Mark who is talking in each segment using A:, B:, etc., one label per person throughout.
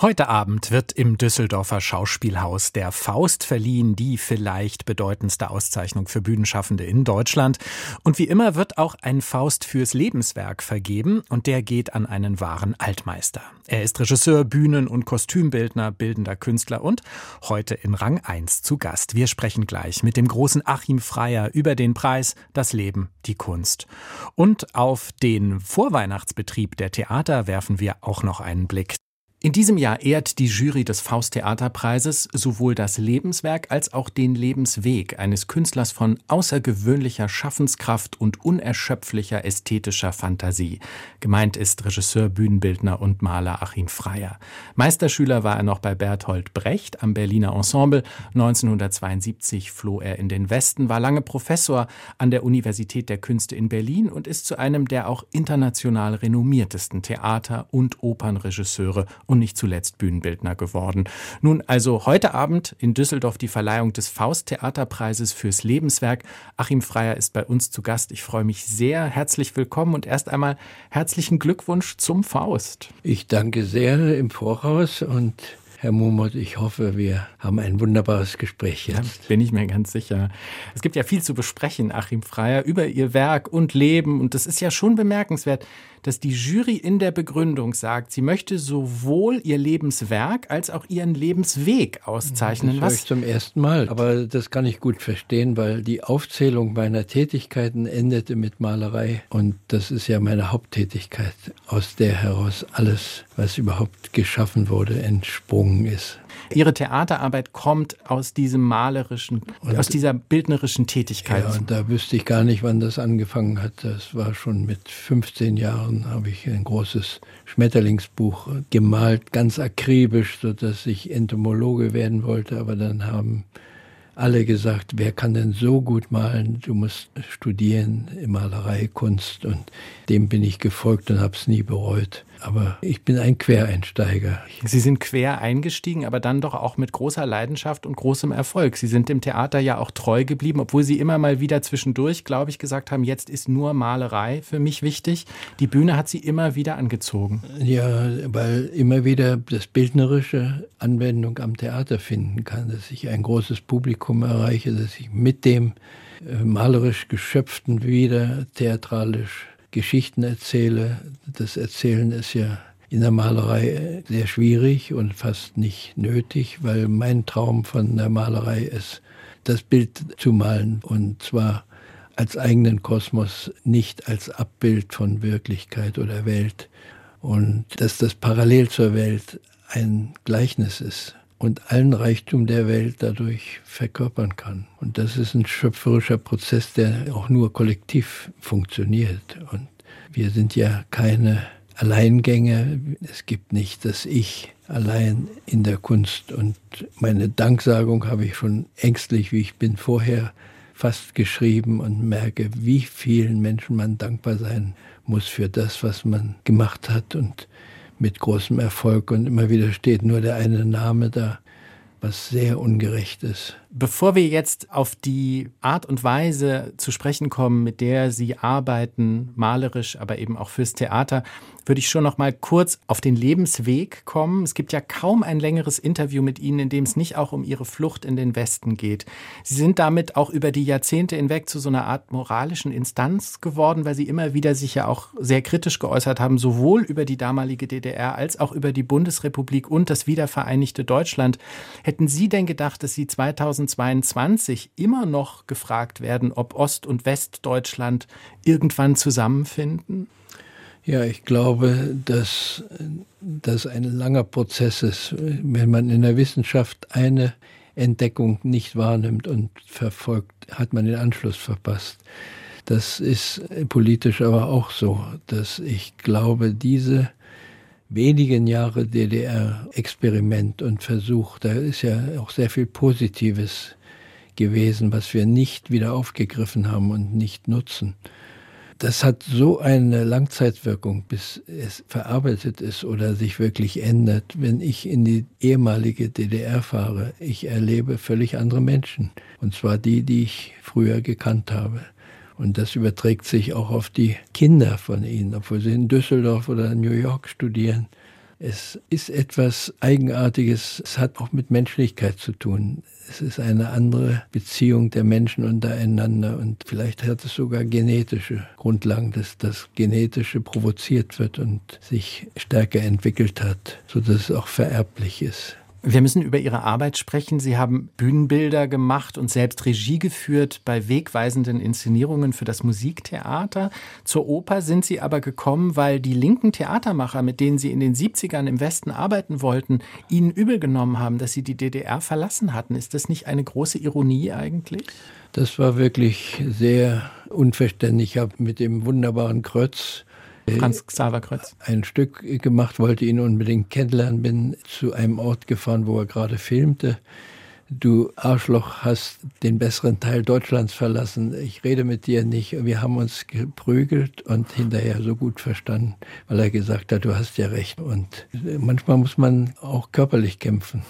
A: Heute Abend wird im Düsseldorfer Schauspielhaus der Faust verliehen, die vielleicht bedeutendste Auszeichnung für Bühnenschaffende in Deutschland. Und wie immer wird auch ein Faust fürs Lebenswerk vergeben und der geht an einen wahren Altmeister. Er ist Regisseur, Bühnen- und Kostümbildner, bildender Künstler und heute in Rang 1 zu Gast. Wir sprechen gleich mit dem großen Achim Freier über den Preis, das Leben, die Kunst. Und auf den Vorweihnachtsbetrieb der Theater werfen wir auch noch einen Blick. In diesem Jahr ehrt die Jury des Faust-Theaterpreises sowohl das Lebenswerk als auch den Lebensweg eines Künstlers von außergewöhnlicher Schaffenskraft und unerschöpflicher ästhetischer Fantasie. Gemeint ist Regisseur, Bühnenbildner und Maler Achim Freier. Meisterschüler war er noch bei Berthold Brecht am Berliner Ensemble. 1972 floh er in den Westen, war lange Professor an der Universität der Künste in Berlin und ist zu einem der auch international renommiertesten Theater- und Opernregisseure und nicht zuletzt Bühnenbildner geworden. Nun also heute Abend in Düsseldorf die Verleihung des Faust-Theaterpreises fürs Lebenswerk. Achim Freier ist bei uns zu Gast. Ich freue mich sehr. Herzlich willkommen und erst einmal herzlichen Glückwunsch zum Faust.
B: Ich danke sehr im Voraus und Herr Mumot, ich hoffe, wir haben ein wunderbares Gespräch jetzt.
A: Ja, bin ich mir ganz sicher. Es gibt ja viel zu besprechen, Achim Freier, über Ihr Werk und Leben. Und das ist ja schon bemerkenswert dass die Jury in der Begründung sagt, sie möchte sowohl ihr Lebenswerk als auch ihren Lebensweg auszeichnen.
B: Das höre ich zum ersten Mal, aber das kann ich gut verstehen, weil die Aufzählung meiner Tätigkeiten endete mit Malerei und das ist ja meine Haupttätigkeit, aus der heraus alles, was überhaupt geschaffen wurde, entsprungen ist.
A: Ihre Theaterarbeit kommt aus diesem malerischen, und aus dieser bildnerischen Tätigkeit.
B: Ja, und da wüsste ich gar nicht, wann das angefangen hat. Das war schon mit 15 Jahren, habe ich ein großes Schmetterlingsbuch gemalt, ganz akribisch, sodass ich Entomologe werden wollte. Aber dann haben alle gesagt, wer kann denn so gut malen? Du musst studieren in Malerei, Kunst. Und dem bin ich gefolgt und habe es nie bereut aber ich bin ein Quereinsteiger.
A: Sie sind quer eingestiegen, aber dann doch auch mit großer Leidenschaft und großem Erfolg. Sie sind dem Theater ja auch treu geblieben, obwohl Sie immer mal wieder zwischendurch, glaube ich, gesagt haben, jetzt ist nur Malerei für mich wichtig. Die Bühne hat Sie immer wieder angezogen.
B: Ja, weil immer wieder das bildnerische Anwendung am Theater finden kann, dass ich ein großes Publikum erreiche, dass ich mit dem äh, malerisch Geschöpften wieder theatralisch Geschichten erzähle. Das Erzählen ist ja in der Malerei sehr schwierig und fast nicht nötig, weil mein Traum von der Malerei ist, das Bild zu malen und zwar als eigenen Kosmos, nicht als Abbild von Wirklichkeit oder Welt. Und dass das parallel zur Welt ein Gleichnis ist und allen Reichtum der Welt dadurch verkörpern kann. Und das ist ein schöpferischer Prozess, der auch nur kollektiv funktioniert. Und wir sind ja keine Alleingänge. Es gibt nicht das Ich allein in der Kunst. Und meine Danksagung habe ich schon ängstlich, wie ich bin, vorher fast geschrieben und merke, wie vielen Menschen man dankbar sein muss für das, was man gemacht hat und mit großem Erfolg. Und immer wieder steht nur der eine Name da, was sehr ungerecht ist.
A: Bevor wir jetzt auf die Art und Weise zu sprechen kommen, mit der Sie arbeiten, malerisch, aber eben auch fürs Theater, würde ich schon noch mal kurz auf den Lebensweg kommen. Es gibt ja kaum ein längeres Interview mit Ihnen, in dem es nicht auch um Ihre Flucht in den Westen geht. Sie sind damit auch über die Jahrzehnte hinweg zu so einer Art moralischen Instanz geworden, weil Sie immer wieder sich ja auch sehr kritisch geäußert haben, sowohl über die damalige DDR als auch über die Bundesrepublik und das wiedervereinigte Deutschland. Hätten Sie denn gedacht, dass Sie 2000 2022 immer noch gefragt werden, ob Ost- und Westdeutschland irgendwann zusammenfinden?
B: Ja, ich glaube, dass das ein langer Prozess ist. Wenn man in der Wissenschaft eine Entdeckung nicht wahrnimmt und verfolgt, hat man den Anschluss verpasst. Das ist politisch aber auch so, dass ich glaube, diese wenigen Jahre DDR-Experiment und Versuch, da ist ja auch sehr viel Positives gewesen, was wir nicht wieder aufgegriffen haben und nicht nutzen. Das hat so eine Langzeitwirkung, bis es verarbeitet ist oder sich wirklich ändert. Wenn ich in die ehemalige DDR fahre, ich erlebe völlig andere Menschen. Und zwar die, die ich früher gekannt habe. Und das überträgt sich auch auf die Kinder von ihnen, obwohl sie in Düsseldorf oder New York studieren. Es ist etwas Eigenartiges. Es hat auch mit Menschlichkeit zu tun. Es ist eine andere Beziehung der Menschen untereinander und vielleicht hat es sogar genetische Grundlagen, dass das Genetische provoziert wird und sich stärker entwickelt hat, sodass es auch vererblich ist.
A: Wir müssen über Ihre Arbeit sprechen. Sie haben Bühnenbilder gemacht und selbst Regie geführt bei wegweisenden Inszenierungen für das Musiktheater. Zur Oper sind Sie aber gekommen, weil die linken Theatermacher, mit denen Sie in den 70ern im Westen arbeiten wollten, Ihnen übel genommen haben, dass Sie die DDR verlassen hatten. Ist das nicht eine große Ironie eigentlich?
B: Das war wirklich sehr unverständlich. Ich habe mit dem wunderbaren Krötz
A: Franz Xaver Krötz.
B: Ein Stück gemacht, wollte ihn unbedingt kennenlernen, bin zu einem Ort gefahren, wo er gerade filmte. Du Arschloch hast den besseren Teil Deutschlands verlassen. Ich rede mit dir nicht. Wir haben uns geprügelt und hinterher so gut verstanden, weil er gesagt hat, du hast ja recht. Und manchmal muss man auch körperlich kämpfen.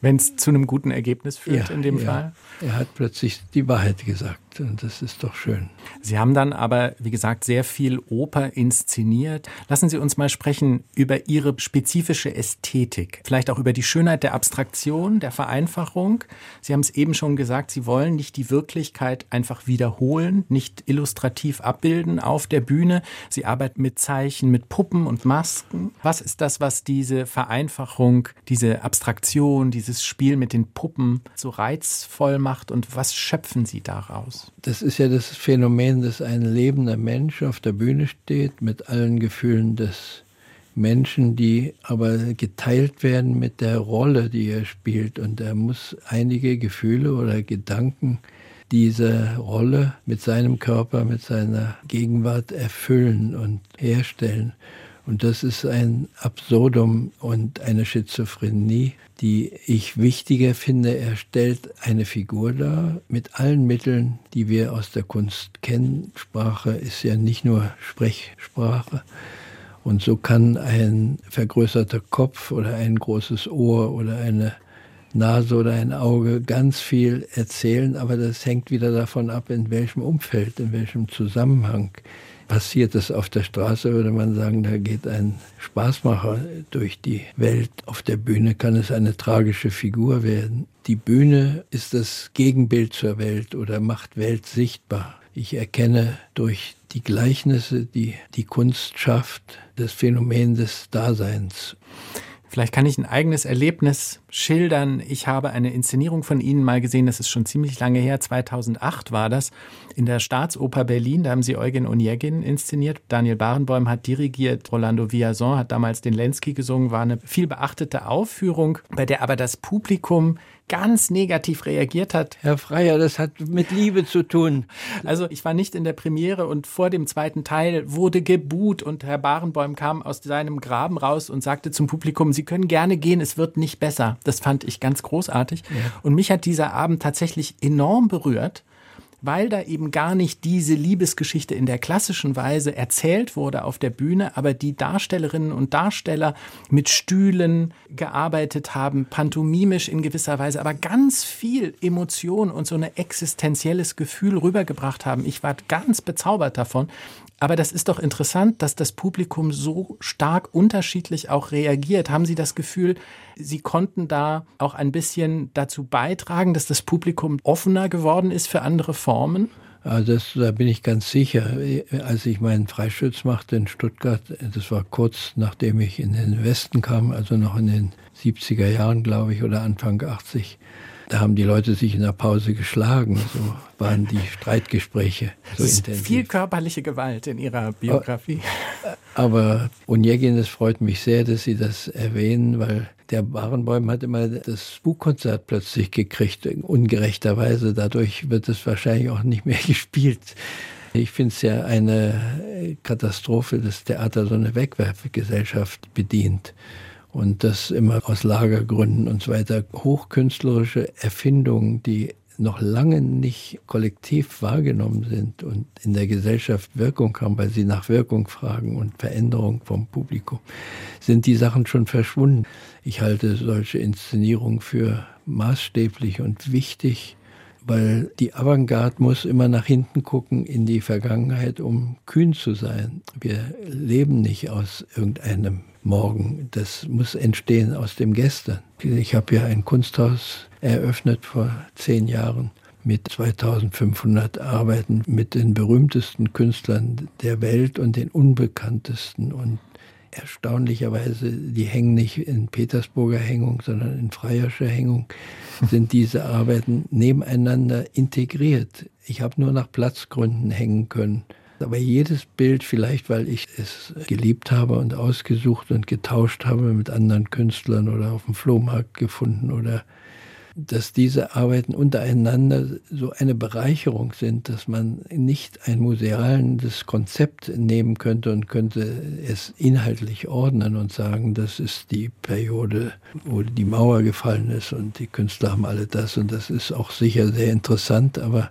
A: Wenn es zu einem guten Ergebnis führt ja, in dem ja. Fall?
B: Er hat plötzlich die Wahrheit gesagt und das ist doch schön.
A: Sie haben dann aber, wie gesagt, sehr viel Oper inszeniert. Lassen Sie uns mal sprechen über Ihre spezifische Ästhetik, vielleicht auch über die Schönheit der Abstraktion, der Vereinfachung. Sie haben es eben schon gesagt, Sie wollen nicht die Wirklichkeit einfach wiederholen, nicht illustrativ abbilden auf der Bühne. Sie arbeiten mit Zeichen, mit Puppen und Masken. Was ist das, was diese Vereinfachung, diese Abstraktion, dieses Spiel mit den Puppen so reizvoll macht und was schöpfen Sie daraus?
B: Das ist ja das Phänomen, dass ein lebender Mensch auf der Bühne steht mit allen Gefühlen des Menschen, die aber geteilt werden mit der Rolle, die er spielt. Und er muss einige Gefühle oder Gedanken dieser Rolle mit seinem Körper, mit seiner Gegenwart erfüllen und herstellen. Und das ist ein Absurdum und eine Schizophrenie, die ich wichtiger finde. Er stellt eine Figur dar mit allen Mitteln, die wir aus der Kunst kennen. Sprache ist ja nicht nur Sprechsprache. Und so kann ein vergrößerter Kopf oder ein großes Ohr oder eine Nase oder ein Auge ganz viel erzählen, aber das hängt wieder davon ab, in welchem Umfeld, in welchem Zusammenhang passiert es auf der Straße, würde man sagen, da geht ein Spaßmacher durch die Welt. Auf der Bühne kann es eine tragische Figur werden. Die Bühne ist das Gegenbild zur Welt oder macht Welt sichtbar. Ich erkenne durch die Gleichnisse, die die Kunst schafft, das Phänomen des Daseins.
A: Vielleicht kann ich ein eigenes Erlebnis schildern. Ich habe eine Inszenierung von Ihnen mal gesehen, das ist schon ziemlich lange her, 2008 war das, in der Staatsoper Berlin. Da haben Sie Eugen Onegin inszeniert. Daniel Barenboim hat dirigiert, Rolando Villazon hat damals den Lenski gesungen, war eine viel beachtete Aufführung, bei der aber das Publikum ganz negativ reagiert hat.
B: Herr Freier, das hat mit Liebe zu tun.
A: Also ich war nicht in der Premiere und vor dem zweiten Teil wurde gebuht und Herr Barenboim kam aus seinem Graben raus und sagte zum Publikum, Sie können gerne gehen, es wird nicht besser. Das fand ich ganz großartig. Ja. Und mich hat dieser Abend tatsächlich enorm berührt weil da eben gar nicht diese Liebesgeschichte in der klassischen Weise erzählt wurde auf der Bühne, aber die Darstellerinnen und Darsteller mit Stühlen gearbeitet haben, pantomimisch in gewisser Weise, aber ganz viel Emotion und so ein existenzielles Gefühl rübergebracht haben. Ich war ganz bezaubert davon. Aber das ist doch interessant, dass das Publikum so stark unterschiedlich auch reagiert. Haben Sie das Gefühl, Sie konnten da auch ein bisschen dazu beitragen, dass das Publikum offener geworden ist für andere Formen?
B: Also das, da bin ich ganz sicher. Als ich meinen Freischütz machte in Stuttgart, das war kurz nachdem ich in den Westen kam, also noch in den 70er Jahren, glaube ich, oder Anfang 80, da haben die Leute sich in der Pause geschlagen. So waren die Streitgespräche.
A: So ist viel körperliche Gewalt in Ihrer Biografie.
B: Aber Onegin, es freut mich sehr, dass Sie das erwähnen, weil der Barenbäum hat immer das Buchkonzert plötzlich gekriegt, ungerechterweise. Dadurch wird es wahrscheinlich auch nicht mehr gespielt. Ich finde es ja eine Katastrophe, dass Theater so eine Wegwerfgesellschaft bedient und das immer aus Lagergründen und so weiter. Hochkünstlerische Erfindungen, die noch lange nicht kollektiv wahrgenommen sind und in der Gesellschaft Wirkung haben, weil sie nach Wirkung fragen und Veränderung vom Publikum, sind die Sachen schon verschwunden. Ich halte solche Inszenierungen für maßstäblich und wichtig, weil die Avantgarde muss immer nach hinten gucken in die Vergangenheit, um kühn zu sein. Wir leben nicht aus irgendeinem Morgen. Das muss entstehen aus dem Gestern. Ich habe ja ein Kunsthaus eröffnet vor zehn Jahren mit 2500 Arbeiten mit den berühmtesten Künstlern der Welt und den unbekanntesten und erstaunlicherweise, die hängen nicht in Petersburger Hängung, sondern in Freierscher Hängung, sind diese Arbeiten nebeneinander integriert. Ich habe nur nach Platzgründen hängen können. Aber jedes Bild, vielleicht weil ich es geliebt habe und ausgesucht und getauscht habe mit anderen Künstlern oder auf dem Flohmarkt gefunden oder dass diese Arbeiten untereinander so eine Bereicherung sind, dass man nicht ein museales Konzept nehmen könnte und könnte es inhaltlich ordnen und sagen, das ist die Periode, wo die Mauer gefallen ist und die Künstler haben alle das. Und das ist auch sicher sehr interessant, aber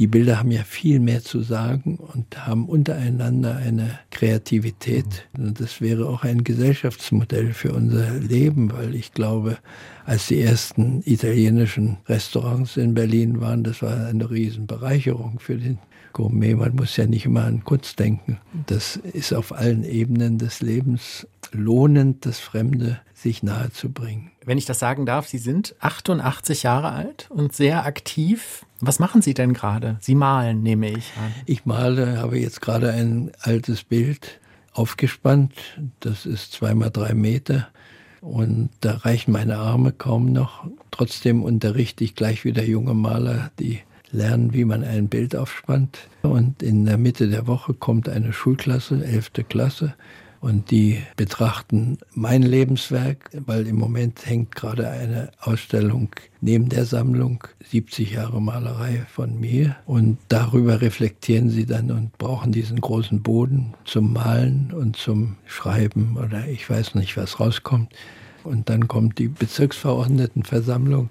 B: die Bilder haben ja viel mehr zu sagen und haben untereinander eine Kreativität. Und das wäre auch ein Gesellschaftsmodell für unser Leben, weil ich glaube, als die ersten italienischen Restaurants in Berlin waren, das war eine Riesenbereicherung für den Gourmet. Man muss ja nicht immer an Kunst denken. Das ist auf allen Ebenen des Lebens lohnend, das Fremde sich nahezubringen.
A: Wenn ich das sagen darf, Sie sind 88 Jahre alt und sehr aktiv. Was machen Sie denn gerade? Sie malen, nehme ich an.
B: Ich male, habe jetzt gerade ein altes Bild aufgespannt. Das ist zweimal drei Meter. Und da reichen meine Arme kaum noch. Trotzdem unterrichte ich gleich wieder junge Maler, die lernen, wie man ein Bild aufspannt. Und in der Mitte der Woche kommt eine Schulklasse, elfte Klasse, und die betrachten mein Lebenswerk, weil im Moment hängt gerade eine Ausstellung neben der Sammlung 70 Jahre Malerei von mir und darüber reflektieren sie dann und brauchen diesen großen Boden zum Malen und zum Schreiben oder ich weiß nicht, was rauskommt. Und dann kommt die Bezirksverordnetenversammlung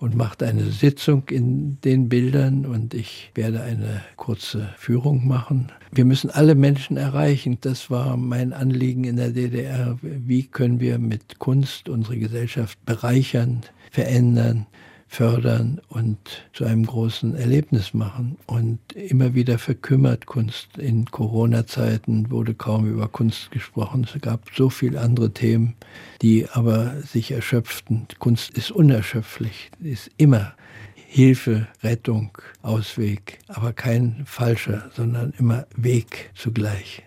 B: und macht eine Sitzung in den Bildern und ich werde eine kurze Führung machen. Wir müssen alle Menschen erreichen. Das war mein Anliegen in der DDR. Wie können wir mit Kunst unsere Gesellschaft bereichern, verändern? Fördern und zu einem großen Erlebnis machen. Und immer wieder verkümmert Kunst. In Corona-Zeiten wurde kaum über Kunst gesprochen. Es gab so viele andere Themen, die aber sich erschöpften. Kunst ist unerschöpflich, ist immer Hilfe, Rettung, Ausweg, aber kein falscher, sondern immer Weg zugleich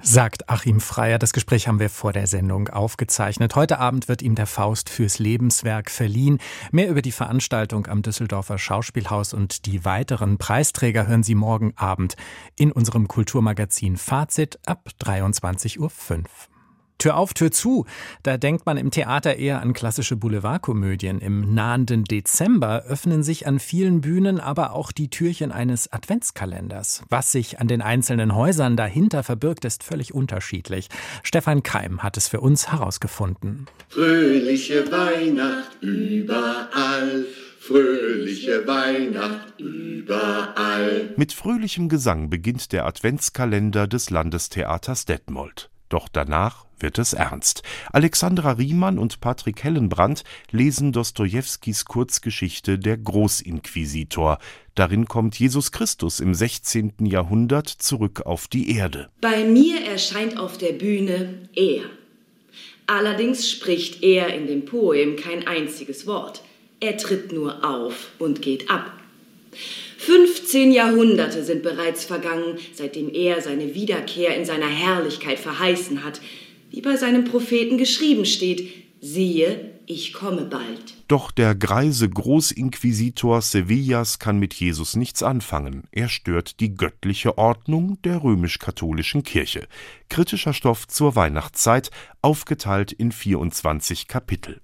A: sagt Achim Freier. Das Gespräch haben wir vor der Sendung aufgezeichnet. Heute Abend wird ihm der Faust fürs Lebenswerk verliehen. Mehr über die Veranstaltung am Düsseldorfer Schauspielhaus und die weiteren Preisträger hören Sie morgen Abend in unserem Kulturmagazin Fazit ab 23.05 Uhr. Tür auf, Tür zu. Da denkt man im Theater eher an klassische Boulevardkomödien. Im nahenden Dezember öffnen sich an vielen Bühnen aber auch die Türchen eines Adventskalenders. Was sich an den einzelnen Häusern dahinter verbirgt, ist völlig unterschiedlich. Stefan Keim hat es für uns herausgefunden.
C: Fröhliche Weihnacht überall. Fröhliche Weihnacht überall.
D: Mit fröhlichem Gesang beginnt der Adventskalender des Landestheaters Detmold. Doch danach wird es ernst. Alexandra Riemann und Patrick Hellenbrand lesen Dostojewskis Kurzgeschichte Der Großinquisitor. Darin kommt Jesus Christus im 16. Jahrhundert zurück auf die Erde.
E: Bei mir erscheint auf der Bühne er. Allerdings spricht er in dem Poem kein einziges Wort. Er tritt nur auf und geht ab. 15 Jahrhunderte sind bereits vergangen, seitdem er seine Wiederkehr in seiner Herrlichkeit verheißen hat wie bei seinem Propheten geschrieben steht, siehe, ich komme bald.
D: Doch der greise Großinquisitor Sevillas kann mit Jesus nichts anfangen. Er stört die göttliche Ordnung der römisch-katholischen Kirche. Kritischer Stoff zur Weihnachtszeit, aufgeteilt in 24 Kapitel.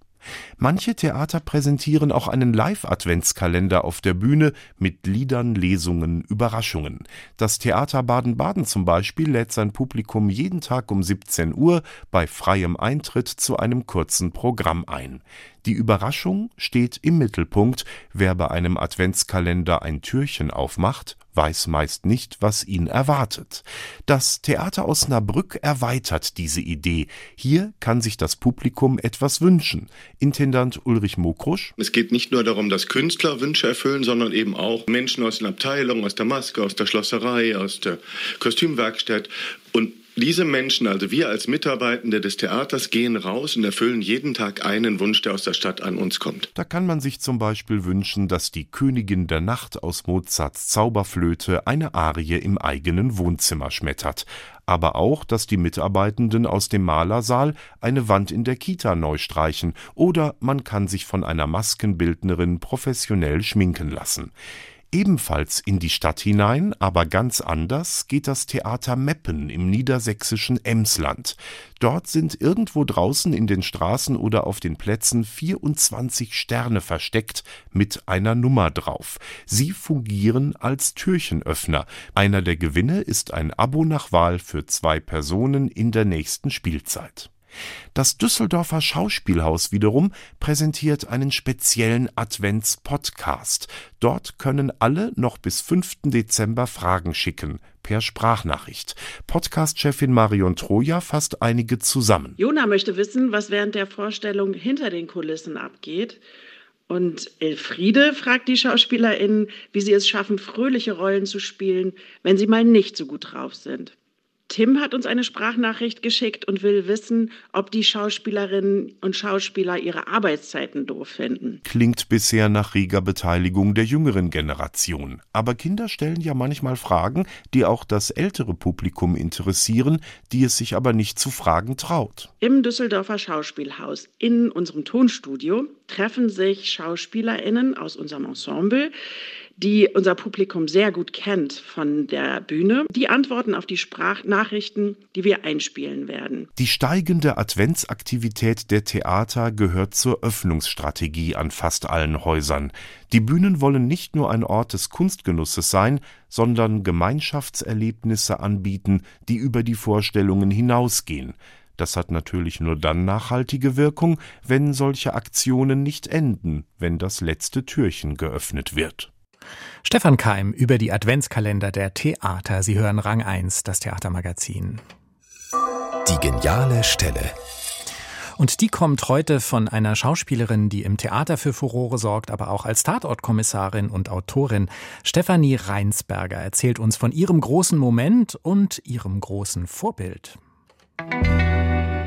D: Manche Theater präsentieren auch einen Live-Adventskalender auf der Bühne mit Liedern, Lesungen, Überraschungen. Das Theater Baden-Baden zum Beispiel lädt sein Publikum jeden Tag um 17 Uhr bei freiem Eintritt zu einem kurzen Programm ein. Die Überraschung steht im Mittelpunkt. Wer bei einem Adventskalender ein Türchen aufmacht, weiß meist nicht, was ihn erwartet. Das Theater Osnabrück erweitert diese Idee. Hier kann sich das Publikum etwas wünschen. Intendant Ulrich Mokrusch.
F: Es geht nicht nur darum, dass Künstler Wünsche erfüllen, sondern eben auch Menschen aus den Abteilungen, aus der Maske, aus der Schlosserei, aus der Kostümwerkstatt. Und diese Menschen, also wir als Mitarbeitende des Theaters, gehen raus und erfüllen jeden Tag einen Wunsch, der aus der Stadt an uns kommt.
D: Da kann man sich zum Beispiel wünschen, dass die Königin der Nacht aus Mozarts Zauberflöte eine Arie im eigenen Wohnzimmer schmettert. Aber auch, dass die Mitarbeitenden aus dem Malersaal eine Wand in der Kita neu streichen oder man kann sich von einer Maskenbildnerin professionell schminken lassen. Ebenfalls in die Stadt hinein, aber ganz anders, geht das Theater Meppen im niedersächsischen Emsland. Dort sind irgendwo draußen in den Straßen oder auf den Plätzen 24 Sterne versteckt mit einer Nummer drauf. Sie fungieren als Türchenöffner. Einer der Gewinne ist ein Abo nach Wahl für zwei Personen in der nächsten Spielzeit. Das Düsseldorfer Schauspielhaus wiederum präsentiert einen speziellen Advents-Podcast. Dort können alle noch bis 5. Dezember Fragen schicken, per Sprachnachricht. Podcast-Chefin Marion Troja fasst einige zusammen.
G: Jona möchte wissen, was während der Vorstellung hinter den Kulissen abgeht. Und Elfriede fragt die SchauspielerInnen, wie sie es schaffen, fröhliche Rollen zu spielen, wenn sie mal nicht so gut drauf sind. Tim hat uns eine Sprachnachricht geschickt und will wissen, ob die Schauspielerinnen und Schauspieler ihre Arbeitszeiten doof finden.
D: Klingt bisher nach reger Beteiligung der jüngeren Generation. Aber Kinder stellen ja manchmal Fragen, die auch das ältere Publikum interessieren, die es sich aber nicht zu fragen traut.
G: Im Düsseldorfer Schauspielhaus in unserem Tonstudio treffen sich Schauspielerinnen aus unserem Ensemble, die unser Publikum sehr gut kennt von der Bühne. Die antworten auf die Sprachnachrichten, die wir einspielen werden.
D: Die steigende Adventsaktivität der Theater gehört zur Öffnungsstrategie an fast allen Häusern. Die Bühnen wollen nicht nur ein Ort des Kunstgenusses sein, sondern Gemeinschaftserlebnisse anbieten, die über die Vorstellungen hinausgehen. Das hat natürlich nur dann nachhaltige Wirkung, wenn solche Aktionen nicht enden, wenn das letzte Türchen geöffnet wird.
A: Stefan Keim über die Adventskalender der Theater. Sie hören Rang 1, das Theatermagazin.
H: Die geniale Stelle.
A: Und die kommt heute von einer Schauspielerin, die im Theater für Furore sorgt, aber auch als Tatortkommissarin und Autorin. Stefanie Reinsberger erzählt uns von ihrem großen Moment und ihrem großen Vorbild.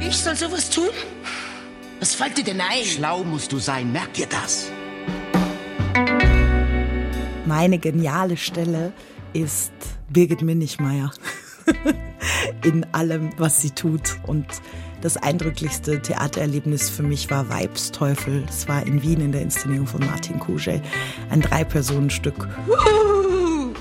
I: Ich soll sowas tun? Was fällt dir denn ein?
J: Schlau musst du sein, merk dir das.
K: Meine geniale Stelle ist Birgit Minichmeier. In allem, was sie tut. Und das eindrücklichste Theatererlebnis für mich war Weibsteufel. Das war in Wien in der Inszenierung von Martin Kuschel. Ein Drei-Personen-Stück.
I: Uh,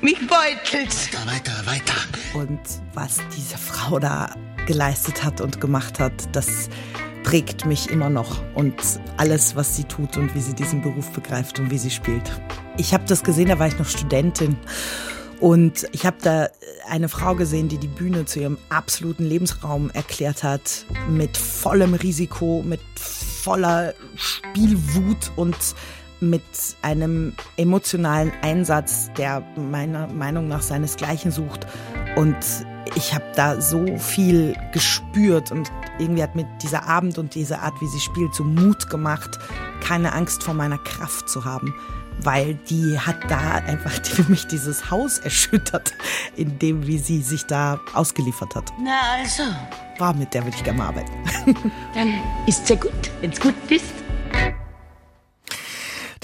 I: mich beutelt.
J: Weiter, weiter, weiter.
K: Und was diese Frau da geleistet hat und gemacht hat, das prägt mich immer noch und alles, was sie tut und wie sie diesen Beruf begreift und wie sie spielt. Ich habe das gesehen, da war ich noch Studentin. Und ich habe da eine Frau gesehen, die die Bühne zu ihrem absoluten Lebensraum erklärt hat, mit vollem Risiko, mit voller Spielwut und mit einem emotionalen Einsatz, der meiner Meinung nach seinesgleichen sucht. Und ich habe da so viel gespürt und irgendwie hat mir dieser Abend und diese Art, wie sie spielt, so Mut gemacht, keine Angst vor meiner Kraft zu haben. Weil die hat da einfach für mich dieses Haus erschüttert, in dem, wie sie sich da ausgeliefert hat.
I: Na also.
K: War mit der würde ich gerne mal arbeiten.
I: Dann ist's ja gut, wenn's gut ist.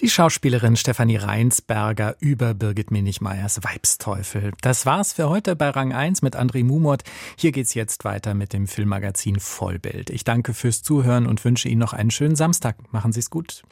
A: Die Schauspielerin Stefanie Reinsberger über Birgit Minichmeyers Weibsteufel. Das war's für heute bei Rang 1 mit André Mumort. Hier geht's jetzt weiter mit dem Filmmagazin Vollbild. Ich danke fürs Zuhören und wünsche Ihnen noch einen schönen Samstag. Machen Sie's gut.